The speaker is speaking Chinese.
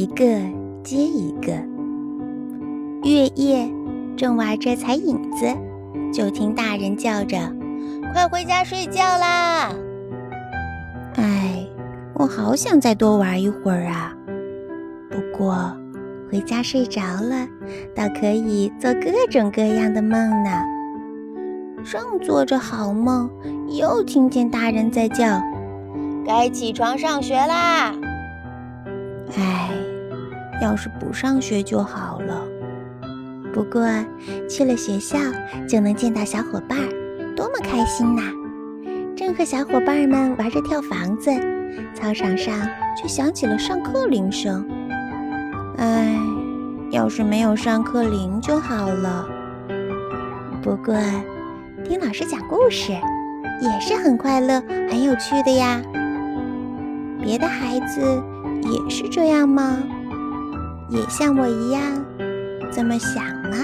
一个接一个。月夜正玩着踩影子，就听大人叫着：“快回家睡觉啦！”哎，我好想再多玩一会儿啊！不过回家睡着了，倒可以做各种各样的梦呢。正做着好梦，又听见大人在叫：“该起床上学啦！”哎，要是不上学就好了。不过去了学校就能见到小伙伴，多么开心呐！正和小伙伴们玩着跳房子，操场上却响起了上课铃声。哎，要是没有上课铃就好了。不过听老师讲故事也是很快乐、很有趣的呀。别的孩子也是这样吗？也像我一样这么想吗？